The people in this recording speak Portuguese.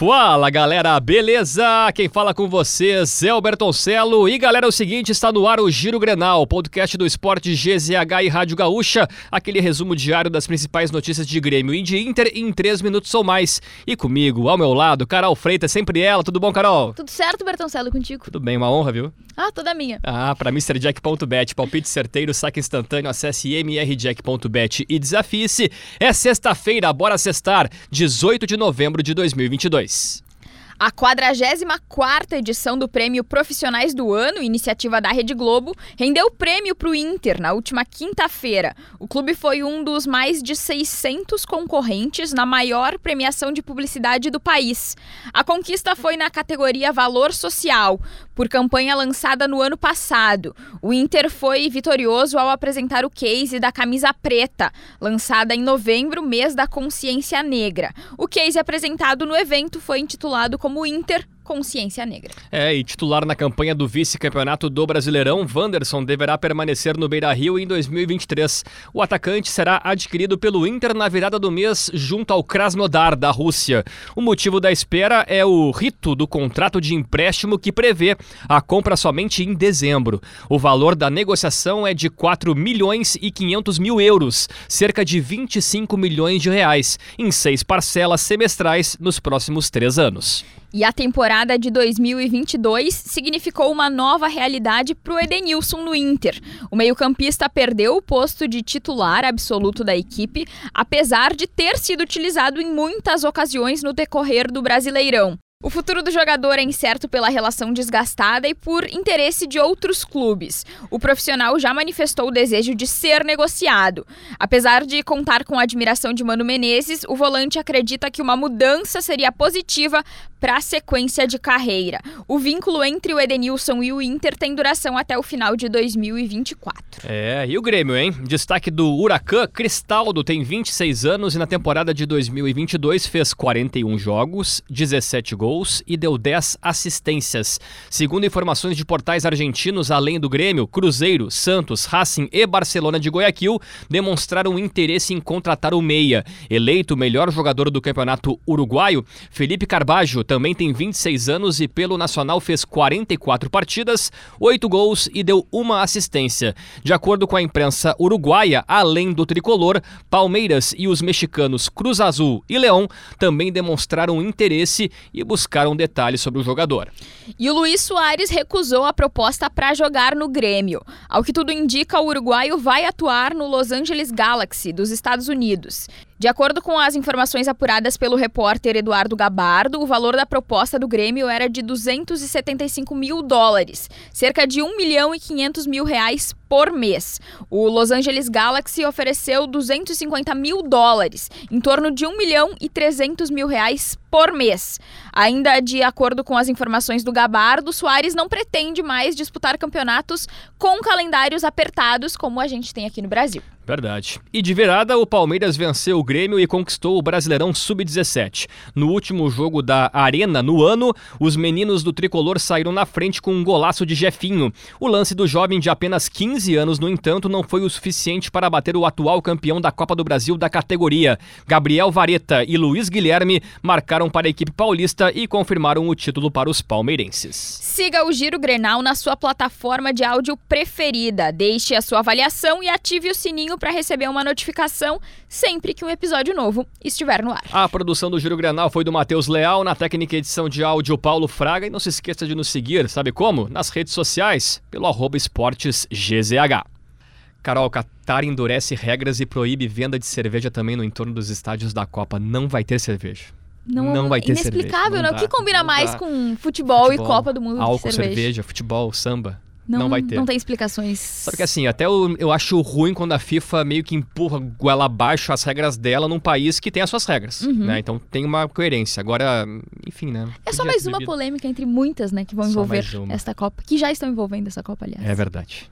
Fala galera, beleza? Quem fala com vocês é o Bertoncelo e galera, é o seguinte, está no ar o Giro Grenal, podcast do esporte GZH e Rádio Gaúcha, aquele resumo diário das principais notícias de Grêmio e de Inter em 3 minutos ou mais. E comigo, ao meu lado, Carol Freitas, sempre ela, tudo bom Carol? Tudo certo, Bertoncelo, contigo? Tudo bem, uma honra, viu? Ah, toda minha. Ah, para MrJack.bet, palpite certeiro, saque instantâneo, acesse mrjack.bet e desafie-se. É sexta-feira, bora sextar, 18 de novembro de 2022. voice A 44ª edição do Prêmio Profissionais do Ano, iniciativa da Rede Globo, rendeu o prêmio para o Inter na última quinta-feira. O clube foi um dos mais de 600 concorrentes na maior premiação de publicidade do país. A conquista foi na categoria Valor Social, por campanha lançada no ano passado. O Inter foi vitorioso ao apresentar o case da camisa preta, lançada em novembro, mês da consciência negra. O case apresentado no evento foi intitulado como Inter consciência negra. É, e titular na campanha do vice-campeonato do Brasileirão, Wanderson deverá permanecer no Beira-Rio em 2023. O atacante será adquirido pelo Inter na virada do mês junto ao Krasnodar da Rússia. O motivo da espera é o rito do contrato de empréstimo que prevê a compra somente em dezembro. O valor da negociação é de 4 milhões e 500 mil euros, cerca de 25 milhões de reais, em seis parcelas semestrais nos próximos três anos. E a temporada de 2022 significou uma nova realidade para o Edenilson no Inter. O meio-campista perdeu o posto de titular absoluto da equipe, apesar de ter sido utilizado em muitas ocasiões no decorrer do Brasileirão. O futuro do jogador é incerto pela relação desgastada e por interesse de outros clubes. O profissional já manifestou o desejo de ser negociado. Apesar de contar com a admiração de Mano Menezes, o volante acredita que uma mudança seria positiva para a sequência de carreira. O vínculo entre o Edenilson e o Inter tem duração até o final de 2024. É, e o Grêmio, hein? Destaque do Huracan, Cristaldo tem 26 anos e na temporada de 2022 fez 41 jogos, 17 gols e deu 10 assistências. Segundo informações de portais argentinos, além do Grêmio, Cruzeiro, Santos, Racing e Barcelona de Guayaquil demonstraram interesse em contratar o meia. Eleito melhor jogador do campeonato uruguaio, Felipe Carbajo também tem 26 anos e pelo Nacional fez 44 partidas, 8 gols e deu uma assistência. De acordo com a imprensa uruguaia, além do tricolor, Palmeiras e os mexicanos Cruz Azul e Leão também demonstraram interesse e buscaram detalhes sobre o jogador. E o Luiz Soares recusou a proposta para jogar no Grêmio. Ao que tudo indica, o uruguaio vai atuar no Los Angeles Galaxy, dos Estados Unidos. De acordo com as informações apuradas pelo repórter Eduardo Gabardo, o valor da proposta do Grêmio era de 275 mil dólares, cerca de 1 milhão e 500 mil reais por mês. O Los Angeles Galaxy ofereceu 250 mil dólares, em torno de 1 milhão e 300 mil reais por mês. Ainda de acordo com as informações do Gabardo, Soares não pretende mais disputar campeonatos com calendários apertados como a gente tem aqui no Brasil. Verdade. E de virada, o Palmeiras venceu o Grêmio e conquistou o Brasileirão Sub-17. No último jogo da Arena no ano, os meninos do tricolor saíram na frente com um golaço de Jefinho. O lance do jovem de apenas 15 anos, no entanto, não foi o suficiente para bater o atual campeão da Copa do Brasil da categoria. Gabriel Vareta e Luiz Guilherme marcaram para a equipe paulista e confirmaram o título para os palmeirenses. Siga o Giro Grenal na sua plataforma de áudio preferida. Deixe a sua avaliação e ative o sininho para receber uma notificação sempre que um episódio novo estiver no ar. A produção do Giro Grenal foi do Matheus Leal, na técnica edição de áudio Paulo Fraga. E não se esqueça de nos seguir, sabe como? Nas redes sociais, pelo arroba esportesgzh. Carol, Qatar endurece regras e proíbe venda de cerveja também no entorno dos estádios da Copa. Não vai ter cerveja. Não, não vai ter inexplicável, cerveja. né? O que combina mais dá. com futebol, futebol, e Copa do Mundo álcool, cerveja? cerveja, futebol, samba. Não, não vai ter. Não tem explicações. Sabe que assim, até eu, eu acho ruim quando a FIFA meio que empurra goela abaixo as regras dela num país que tem as suas regras, uhum. né? Então tem uma coerência. Agora, enfim, né? É só mais uma polêmica entre muitas, né, que vão envolver esta Copa, que já estão envolvendo essa Copa, aliás. É verdade.